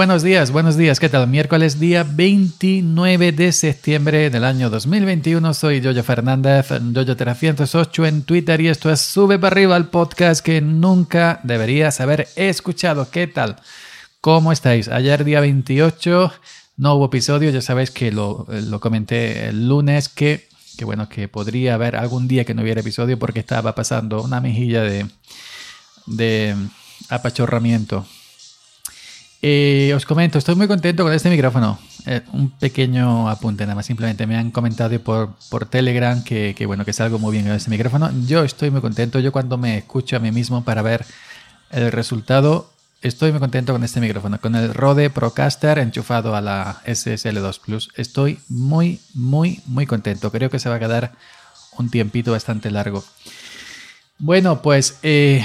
Buenos días, buenos días. ¿Qué tal? Miércoles día 29 de septiembre del año 2021. Soy Yoyo Fernández, Yoyo308 en Twitter y esto es Sube para arriba el podcast que nunca deberías haber escuchado. ¿Qué tal? ¿Cómo estáis? Ayer día 28 no hubo episodio, ya sabéis que lo, comenté el lunes que, que bueno, que podría haber algún día que no hubiera episodio porque estaba pasando una mejilla de, de apachorramiento eh, os comento, estoy muy contento con este micrófono. Eh, un pequeño apunte, nada más. Simplemente me han comentado por, por Telegram que, que, bueno, que salgo muy bien con este micrófono. Yo estoy muy contento. Yo cuando me escucho a mí mismo para ver el resultado, estoy muy contento con este micrófono. Con el Rode Procaster enchufado a la SSL2 Plus. Estoy muy, muy, muy contento. Creo que se va a quedar un tiempito bastante largo. Bueno, pues eh,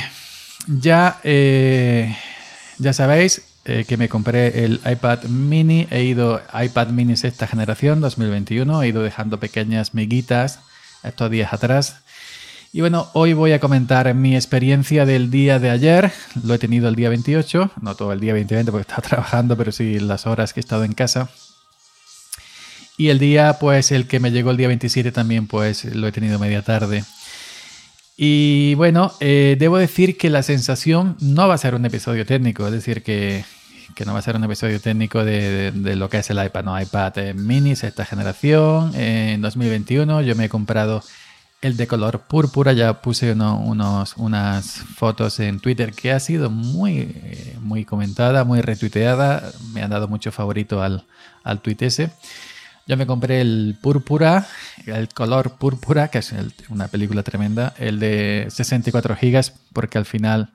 ya, ya sabéis, eh, que me compré el iPad mini. He ido iPad mini sexta generación 2021. He ido dejando pequeñas miguitas estos días atrás. Y bueno, hoy voy a comentar mi experiencia del día de ayer. Lo he tenido el día 28, no todo el día 2020 porque estaba trabajando, pero sí las horas que he estado en casa. Y el día, pues el que me llegó el día 27 también, pues lo he tenido media tarde. Y bueno, eh, debo decir que la sensación no va a ser un episodio técnico, es decir, que, no va a ser un episodio técnico de, lo que es el iPad, no, iPad eh, mini esta generación. en 2021 yo me he comprado el de color púrpura, ya puse unos, unas fotos en Twitter que ha sido muy, eh, muy comentada, muy retuiteada, me han dado mucho favorito al, al tweet ese. Yo me compré el Púrpura, el color Púrpura, que es una película tremenda, el de 64 gigas, porque al final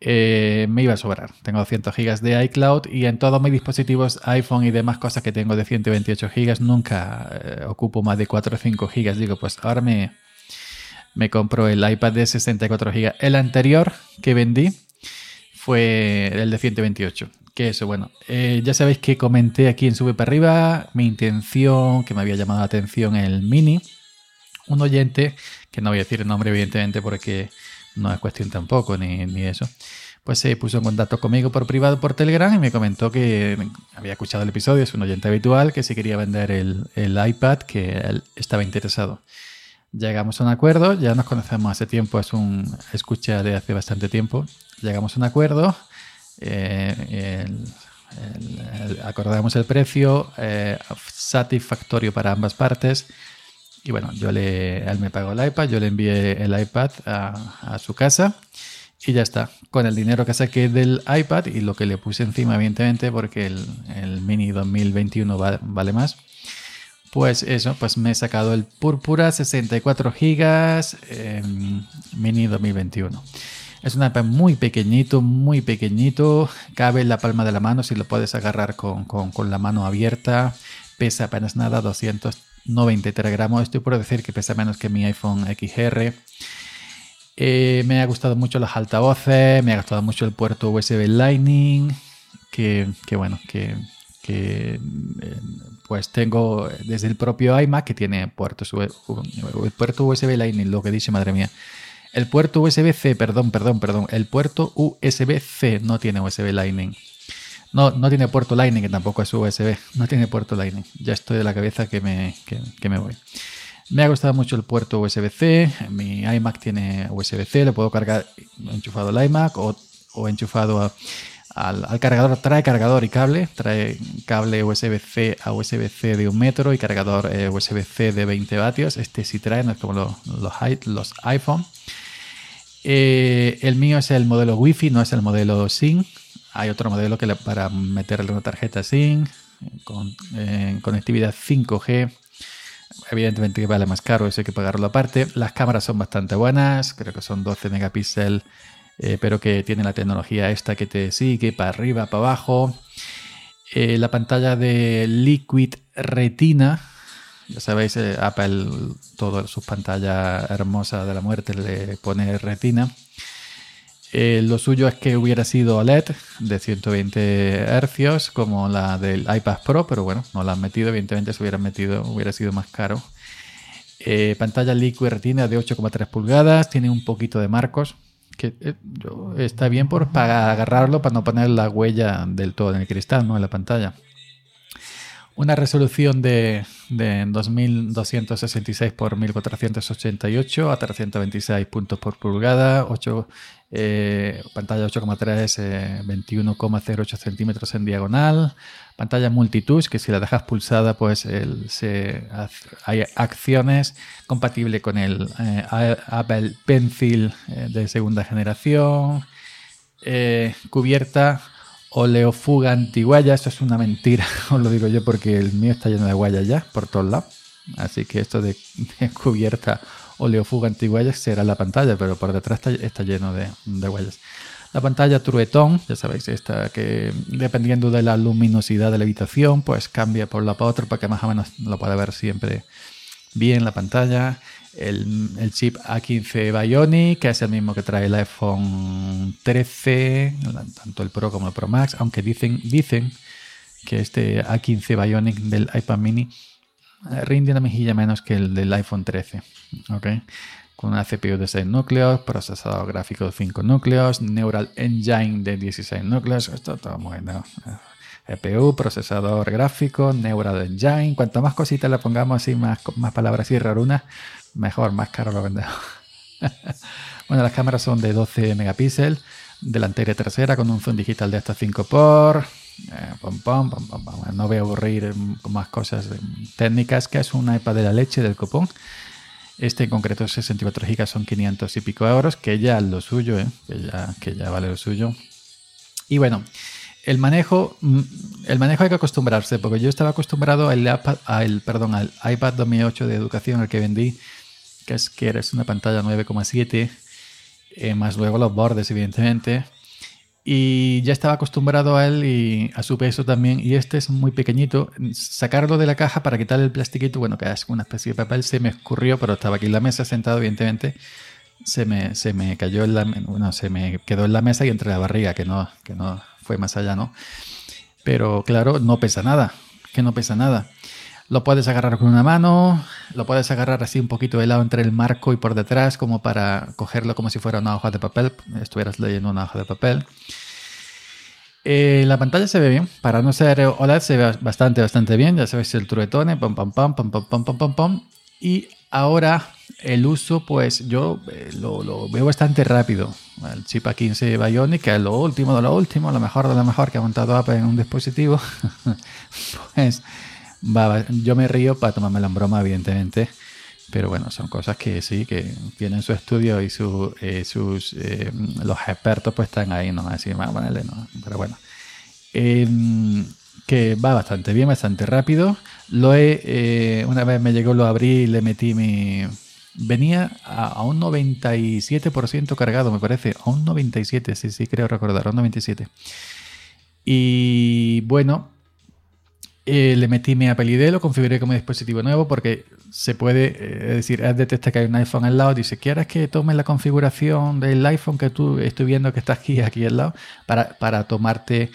eh, me iba a sobrar. Tengo 200 gigas de iCloud y en todos mis dispositivos iPhone y demás cosas que tengo de 128 gigas nunca eh, ocupo más de 4 o 5 gigas. Digo, pues ahora me, me compro el iPad de 64 gigas. El anterior que vendí fue el de 128 que eso, bueno, eh, ya sabéis que comenté aquí en Sube para arriba mi intención, que me había llamado la atención el Mini. Un oyente, que no voy a decir el nombre evidentemente porque no es cuestión tampoco, ni, ni eso, pues se puso en contacto conmigo por privado por Telegram y me comentó que había escuchado el episodio, es un oyente habitual, que si quería vender el, el iPad, que él estaba interesado. Llegamos a un acuerdo, ya nos conocemos hace tiempo, es un escucha de hace bastante tiempo. Llegamos a un acuerdo, eh, acordamos el precio eh, satisfactorio para ambas partes. Y bueno, yo le, él me pagó el iPad, yo le envié el iPad a, su casa y ya está. Con el dinero que saqué del iPad y lo que le puse encima, evidentemente, porque el, Mini 2021 vale más. Pues eso, pues me he sacado el Púrpura 64 GB Mini 2021. Es un iPad muy pequeñito, muy pequeñito. Cabe en la palma de la mano si lo puedes agarrar con, la mano abierta. Pesa apenas nada, 293 gramos. Estoy por decir que pesa menos que mi iPhone XR. Eh, me ha gustado mucho los altavoces, me ha gustado mucho el puerto USB Lightning. Que, bueno, que, que eh, pues tengo desde el propio iMac que tiene puerto, el puerto USB Lightning, lo que dice, madre mía. El puerto USB-C, perdón, perdón, perdón. El puerto USB-C no tiene USB Lightning. No, no tiene puerto Lightning, que tampoco es USB. No tiene puerto Lightning. Ya estoy de la cabeza que me, que, me voy. Me ha gustado mucho el puerto USB-C. Mi iMac tiene USB-C. Le puedo cargar enchufado al iMac o, o enchufado al, cargador. Trae cargador y cable. Trae cable USB-C a USB-C de un metro y cargador eh, USB-C de 20 vatios. Este sí trae, no es como los, los iPhone. Eh, el mío es el modelo Wi-Fi, no es el modelo SIM. Hay otro modelo que para meterle una tarjeta SIM con eh, conectividad 5G. Evidentemente que vale más caro, eso hay que pagarlo aparte. Las cámaras son bastante buenas, creo que son 12 megapíxeles, eh, pero que tiene la tecnología esta que te sigue para arriba, para abajo. la pantalla de Liquid Retina, ya sabéis, eh, Apple, todas sus pantallas hermosas de la muerte le pone retina. Eh, lo suyo es que hubiera sido OLED de 120 Hz como la del iPad Pro, pero bueno, no la han metido. Evidentemente, si hubieran metido, hubiera sido más caro. Eh, pantalla Liquid Retina de 8,3 pulgadas, tiene un poquito de marcos, que eh, está bien por, para agarrarlo, para no poner la huella del todo en el cristal, ¿no? En la pantalla. Una resolución de, de 2266 por 1488 a 326 puntos por pulgada, 8, eh, pantalla 8,3, 21,08 centímetros en diagonal, pantalla multitouch que si la dejas pulsada pues hay acciones compatible con el eh, Apple Pencil eh, de segunda generación, cubierta oleofuga antiguaya, esto es una mentira, os lo digo yo porque el mío está lleno de guayas ya por todos lados. Así que esto de, cubierta oleofuga antiguaya será la pantalla, pero por detrás está, lleno de, de. La pantalla truetón, ya sabéis, esta que dependiendo de la luminosidad de la habitación, pues cambia por la para otro para que más o menos lo pueda ver siempre bien la pantalla el, chip A15 Bionic, que es el mismo que trae el iPhone 13, tanto el Pro como el Pro Max, aunque dicen, dicen que este A15 Bionic del iPad mini rinde una mejilla menos que el del iPhone 13. Con una CPU de 6 núcleos, procesador gráfico de 5 núcleos, Neural Engine de 16 núcleos. Esto todo bueno. GPU, procesador gráfico, Neural Engine. Cuanto más cositas le pongamos así, más, más palabras y rarunas, mejor, más caro lo vendemos. bueno, las cámaras son de 12 megapíxeles, delantera y trasera con un zoom digital de hasta 5 por. Eh, no voy a aburrir con más cosas técnicas, que es un iPad de la leche del copón. Este en concreto 64 GB son 500 y pico euros, que ya es lo suyo, ¿eh? que, ya, que ya vale lo suyo. Y bueno, el manejo, mm, el manejo hay que acostumbrarse, porque yo estaba acostumbrado al, iPad, al, perdón, al iPad 2008 de educación, al que vendí, que es que es una pantalla 9,7, eh, más luego los bordes, evidentemente. Y ya estaba acostumbrado a él y a su peso también. Y este es muy pequeñito. Sacarlo de la caja para quitarle el plastiquito, bueno, que es una especie de papel, se me escurrió, pero estaba aquí en la mesa sentado, evidentemente. Se me, se me cayó en la, bueno, se me quedó en la mesa y entre la barriga, que no, que no fue más allá, ¿no? Pero claro, no pesa nada, que no pesa nada. Lo puedes agarrar con una mano, lo puedes agarrar así un poquito de lado entre el marco y por detrás, como para cogerlo como si fuera una hoja de papel, estuvieras leyendo una hoja de papel. Eh, la pantalla se ve bien, para no ser OLED se ve bastante, bastante bien, ya sabéis el truetone, pam, pam, pam, pam, pam, pam, pam, pam. Y ahora el uso, pues yo eh, lo, veo bastante rápido. El chip A15 Bionic, que es lo último de lo último, lo mejor de lo mejor que ha montado Apple en un dispositivo, pues yo me río para tomarme la broma, evidentemente. Pero bueno, son cosas que sí, que tienen su estudio y eh, sus eh, los expertos pues están ahí, ¿no? Así, a ponerle, ¿no? Pero bueno. Em, que va bastante bien, bastante rápido. Lo he, eh, una vez me llegó, lo abrí y le metí mi... Venía a, a un 97% cargado, me parece. A un 97, sí, sí, creo recordar, a un 97. Y bueno, eh, le metí mi Apple ID, lo configuré como dispositivo nuevo porque se puede, eh, es decir, él detecta que hay un iPhone al lado, dice, ¿quieres que tome la configuración del iPhone que tú estoy viendo que está aquí, aquí al lado? Para, para tomarte,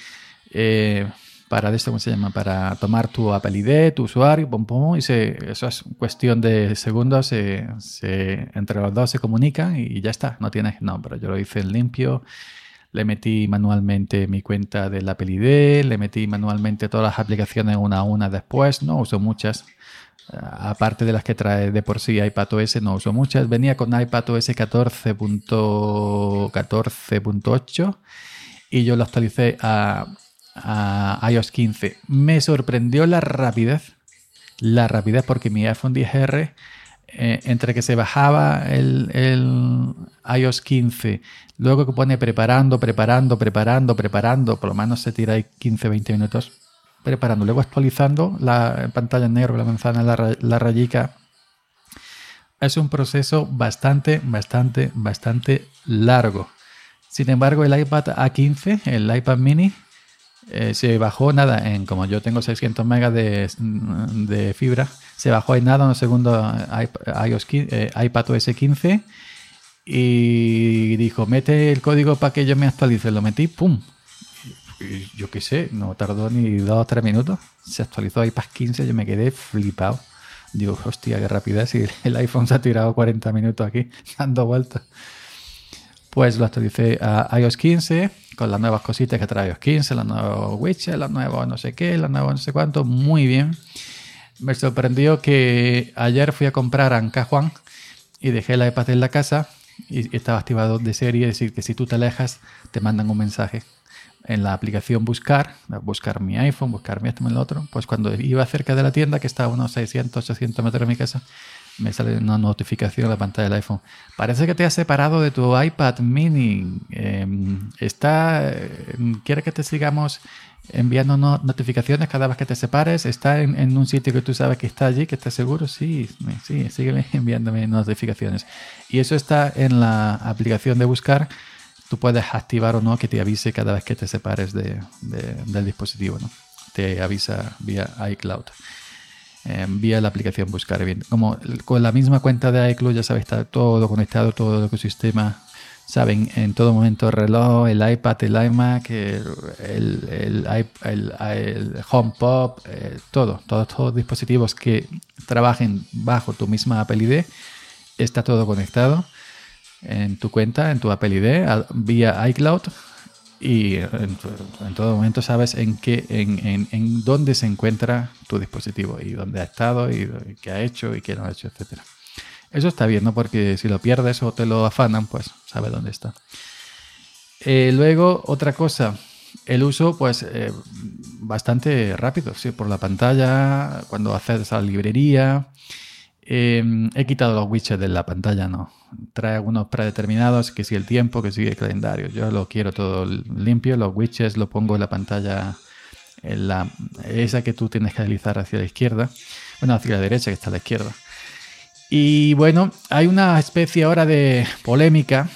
eh, para esto, ¿cómo se llama? Para tomar tu Apple ID, tu usuario, pum, pum, y se, eso es cuestión de segundos, se, entre los dos se comunican y ya está, no tienes, no, pero yo lo hice en limpio le metí manualmente mi cuenta del Apple ID, le metí manualmente todas las aplicaciones una a una después, no uso muchas. Eh, aparte de las que trae de por sí iPadOS, no uso muchas. Venía con iPadOS 14.14.8 y yo lo actualicé a, iOS 15. Me sorprendió la rapidez, la rapidez porque mi iPhone 10R eh, entre que se bajaba el, iOS 15, luego que pone preparando, preparando, preparando, preparando, por lo menos se tira ahí 15, 20 minutos preparando, luego actualizando la pantalla en negro, la manzana, la, la rayica. Es un proceso bastante, bastante, bastante largo. Sin embargo, el iPad A15, el iPad mini, eh, se bajó nada en como yo tengo 600 megas de, de fibra se bajó en nada un segundo iOS, eh, iPad OS 15 y dijo mete el código para que yo me actualice lo metí pum. Yo qué sé no tardó ni dos o tres minutos. Se actualizó iPad 15 yo me quedé flipado digo hostia qué rapidez y el iPhone se ha tirado 40 minutos aquí dando vueltas pues lo actualicé a iOS 15 con las nuevas cositas que trae iOS 15, los nuevos widgets, los nuevos no sé qué, los nuevos no sé cuánto, muy bien. Me sorprendió que ayer fui a comprar a Ancajuan y dejé la iPad en la casa y estaba activado de serie, es decir, que si tú te alejas te mandan un mensaje en la aplicación buscar, buscar mi iPhone, buscar mi esto, el otro, pues cuando iba cerca de la tienda, que estaba a unos 600, 800 metros de mi casa, me sale una notificación en la pantalla del iPhone. Parece que te has separado de tu iPad mini. Em, está, em, quiere que te sigamos enviando notificaciones cada vez que te separes. Está en, un sitio que tú sabes que está allí, que estás seguro. Sí, sí, sigue enviándome notificaciones. Y eso está en la aplicación de buscar tú puedes activar o no que te avise cada vez que te separes de, del dispositivo. ¿no? Te avisa vía iCloud. Eh, vía la aplicación Buscar bien. Como con la misma cuenta de iCloud, ya sabes, está todo conectado, todo el ecosistema. Saben, en todo momento el reloj, el iPad, el iMac, el, el, el, HomePod, eh, todo, todos los dispositivos que trabajen bajo tu misma Apple ID, está todo conectado en tu cuenta, en tu Apple ID, vía iCloud y en, todo momento sabes en qué, en, en, dónde se encuentra tu dispositivo y dónde ha estado y, qué ha hecho y qué no ha hecho, etcétera. Eso está bien, ¿no? Porque si lo pierdes o te lo afanan, pues sabes dónde está. Eh, luego, otra cosa, el uso, pues, eh, bastante rápido, sí, por la pantalla, cuando haces a la librería, he quitado los widgets de la pantalla, no. Trae algunos predeterminados, que si el tiempo, que si el calendario. Yo lo quiero todo limpio. Los widgets lo pongo en la pantalla, en la, esa que tú tienes que deslizar hacia la izquierda. Bueno, hacia la derecha, que está a la izquierda. Y bueno, hay una especie ahora de polémica.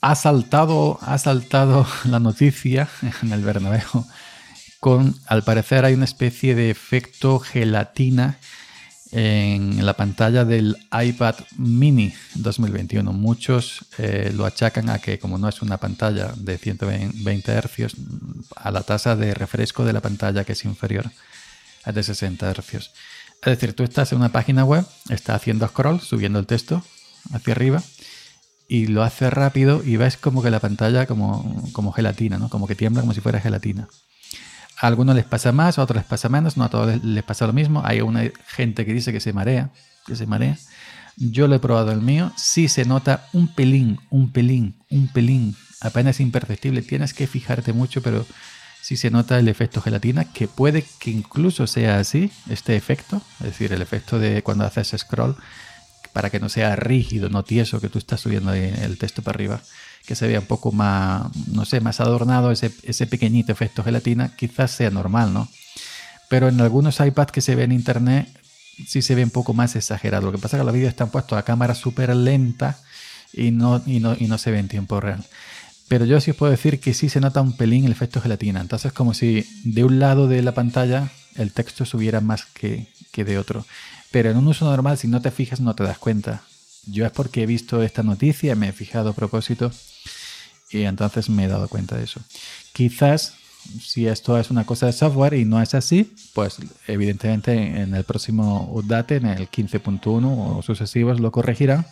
Ha saltado, ha saltado la noticia en el Bernabéu con, al parecer, hay una especie de efecto gelatina en la pantalla del iPad mini 2021. Muchos eh, lo achacan a que como no es una pantalla de 120 Hz, a la tasa de refresco de la pantalla que es inferior a de 60 Hz. Es decir, tú estás en una página web, estás haciendo scroll, subiendo el texto hacia arriba y lo hace rápido y ves como que la pantalla como, como gelatina, ¿no? como que tiembla como si fuera gelatina. A algunos les pasa más, a otros les pasa menos, no a todos les pasa lo mismo. Hay una gente que dice que se marea, que se marea. Yo lo he probado el mío, sí se nota un pelín, un pelín, un pelín, apenas imperceptible. Tienes que fijarte mucho, pero sí se nota el efecto gelatina, que puede que incluso sea así, este efecto, es decir, el efecto de cuando haces scroll, para que no sea rígido, no tieso, que tú estás subiendo el texto para arriba que se vea un poco más, no sé, más adornado, ese, ese pequeñito efecto gelatina, quizás sea normal, ¿no? Pero en algunos iPads que se ve en internet sí se ve un poco más exagerado. Lo que pasa es que los vídeos están puestos a cámara súper lenta y no, y, no, y no se ve en tiempo real. Pero yo sí os puedo decir que sí se nota un pelín el efecto gelatina. Entonces como si de un lado de la pantalla el texto subiera más que, que de otro. Pero en un uso normal, si no te fijas, no te das cuenta. Yo es porque he visto esta noticia, me he fijado a propósito y entonces me he dado cuenta de eso. Quizás si esto es una cosa de software y no es así, pues evidentemente en el próximo update, en el 15.1 o sucesivos, lo corregirán.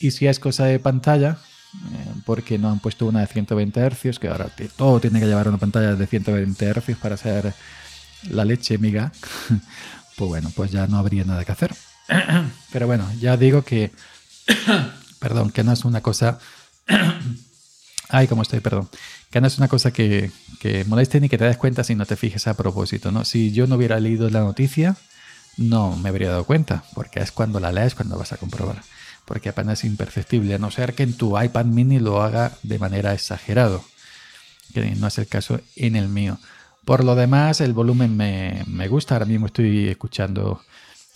Y si es cosa de pantalla, eh, porque no han puesto una de 120 Hz, que ahora todo tiene que llevar una pantalla de 120 Hz para hacer la leche miga, pues bueno, pues ya no habría nada que hacer. Pero bueno, ya digo que, perdón, que no es una cosa Ay, cómo estoy, perdón. Que no es una cosa que, que, moleste ni que te des cuenta si no te fijes a propósito, ¿no? Si yo no hubiera leído la noticia, no me habría dado cuenta, porque es cuando la lees cuando vas a comprobar. Porque apenas es imperceptible, a no ser que en tu iPad mini lo haga de manera exagerado, que no es el caso en el mío. Por lo demás, el volumen me, me gusta. Ahora mismo estoy escuchando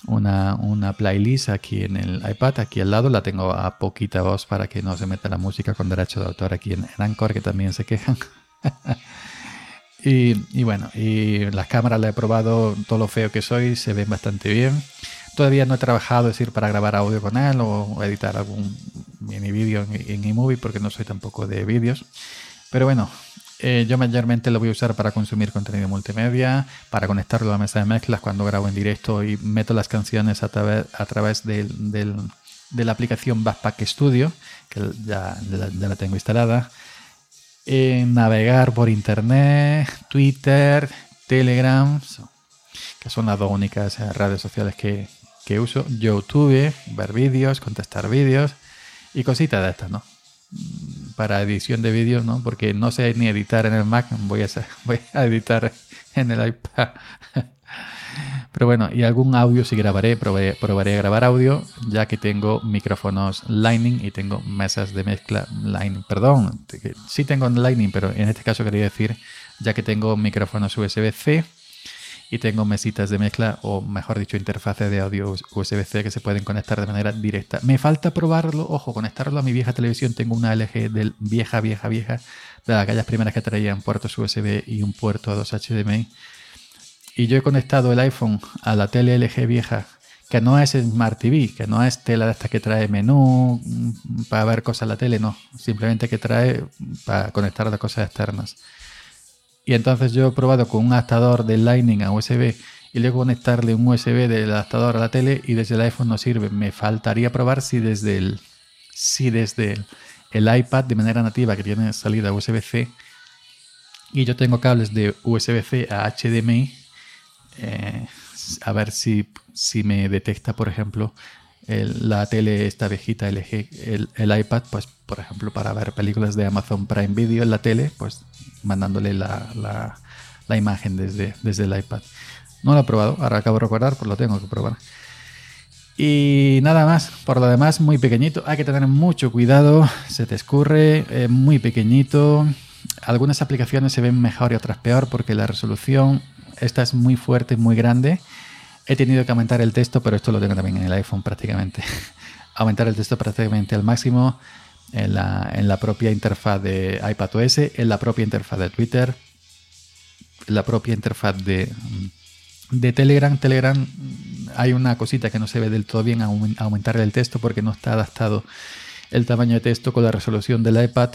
una, una, playlist aquí en el iPad, aquí al lado, la tengo a poquita voz para que no se meta la música con derecho de autor aquí en, Anchor, que también se quejan. y, y, bueno, y las cámaras la he probado, todo lo feo que soy, se ven bastante bien. Todavía no he trabajado, es decir, para grabar audio con él o, editar algún mini vídeo en, en eMovie porque no soy tampoco de vídeos. Pero bueno, eh, yo mayormente lo voy a usar para consumir contenido multimedia, para conectarlo a la mesa de mezclas cuando grabo en directo y meto las canciones a, través, de la aplicación Backpack Studio, que ya, la tengo instalada. navegar por internet, Twitter, Telegram, que son las dos únicas redes sociales que uso. YouTube, ver vídeos, contestar vídeos y cositas de estas, ¿no? Para edición de vídeos, ¿no? Porque no sé ni editar en el Mac, voy a, editar en el iPad. Pero bueno, y algún audio sí grabaré, probaré, probaré a grabar audio, ya que tengo micrófonos Lightning y tengo mesas de mezcla Lightning. Perdón, sí tengo Lightning, pero en este caso quería decir, ya que tengo micrófonos USB-C y tengo mesitas de mezcla, o mejor dicho, interfaces de audio USB-C que se pueden conectar de manera directa. Me falta probarlo, ojo, conectarlo a mi vieja televisión. Tengo una LG del vieja, vieja, vieja, de aquellas primeras que traían puertos USB y un puerto a 2 HDMI y yo he conectado el iPhone a la tele LG vieja, que no es Smart TV, que no es tela de esta que trae menú mm, para ver cosas en la tele, no, simplemente que trae para conectar las cosas externas. Y entonces yo he probado con un adaptador de Lightning a USB y luego conectarle un USB del adaptador a la tele y desde el iPhone no sirve. Me faltaría probar si desde el, si desde el, iPad de manera nativa que tiene salida USB-C y yo tengo cables de USB-C a HDMI eh, a ver si, si me detecta, por ejemplo, la tele, esta viejita LG, el, iPad, pues por ejemplo para ver películas de Amazon Prime Video en la tele, pues mandándole la, la, imagen desde, desde el iPad. No lo he probado, ahora acabo de recordar, pues lo tengo que probar. Y nada más, por lo demás, muy pequeñito. Hay que tener mucho cuidado, se te escurre, eh, muy pequeñito. Algunas aplicaciones se ven mejor y otras peor porque la resolución esta es muy fuerte, muy grande. He tenido que aumentar el texto, pero esto lo tengo también en el iPhone prácticamente. aumentar el texto prácticamente al máximo en la, propia interfaz de iPadOS, en la propia interfaz de Twitter, en la propia interfaz de, de Telegram. Telegram hay una cosita que no se ve del todo bien, aumentar el texto porque no está adaptado el tamaño de texto con la resolución del iPad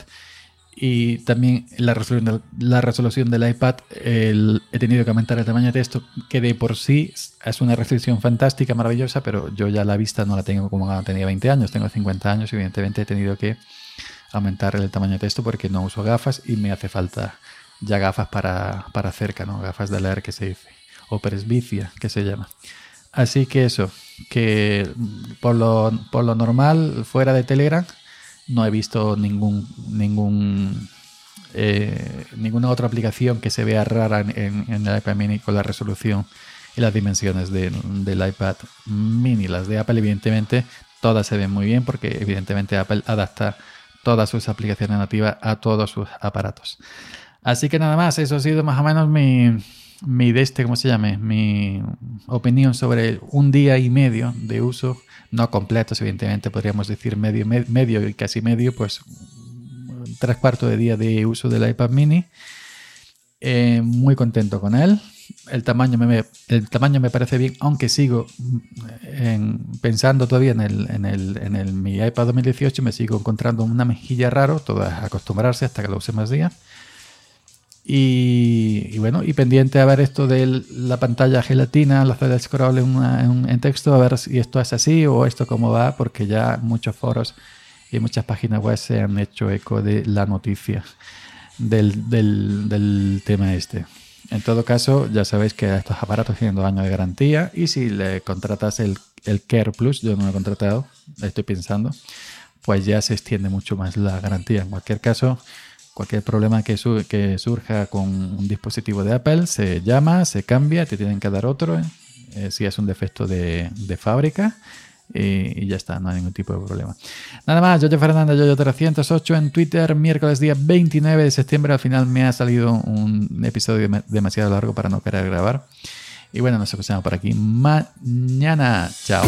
y también la resolución, la resolución del iPad he tenido que aumentar el tamaño de texto que de por sí es una resolución fantástica, maravillosa, pero yo ya la vista no la tengo como cuando tenía 20 años, tengo 50 años y evidentemente he tenido que aumentar el tamaño de texto porque no uso gafas y me hace falta ya gafas para, para cerca, ¿no? gafas de leer que se dice, o presbicia que se llama. Así que eso, que por lo, por lo normal fuera de Telegram no he visto ningún, ningún eh, ninguna otra aplicación que se vea rara en, el iPad mini con la resolución y las dimensiones del iPad mini. Las de Apple, evidentemente, todas se ven muy bien porque evidentemente Apple adapta todas sus aplicaciones nativas a todos sus aparatos. Así que nada más, eso ha sido más o menos mi, mi de este, ¿cómo se llame? Mi opinión sobre un día y medio de uso no completos, evidentemente podríamos decir medio, medio y casi medio, pues tres cuartos de día de uso del iPad mini. Eh, muy contento con él. El tamaño me, el tamaño me parece bien, aunque sigo mm, pensando todavía en, el, en, el, en el, mi iPad 2018, me sigo encontrando una mejilla raro, todo es acostumbrarse hasta que lo use más días. Y, bueno, y pendiente a ver esto de la pantalla gelatina, la hacer scroll en, en, texto, a ver si esto es así o esto cómo va, porque ya muchos foros y muchas páginas web se han hecho eco de la noticia del, del, del tema este. En todo caso, ya sabéis que estos aparatos tienen dos años de garantía y si le contratas el, el Care Plus, yo no lo he contratado, estoy pensando, pues ya se extiende mucho más la garantía. En cualquier caso, Cualquier problema que, surja con un dispositivo de Apple se llama, se cambia, te tienen que dar otro, eh, si es un defecto de, fábrica. Y, ya está, no hay ningún tipo de problema. Nada más, Yoyo Fernández, Yoyo308 en Twitter, miércoles día 29 de septiembre. Al final me ha salido un episodio demasiado largo para no querer grabar. Y bueno, nos escuchamos por aquí mañana. Chao.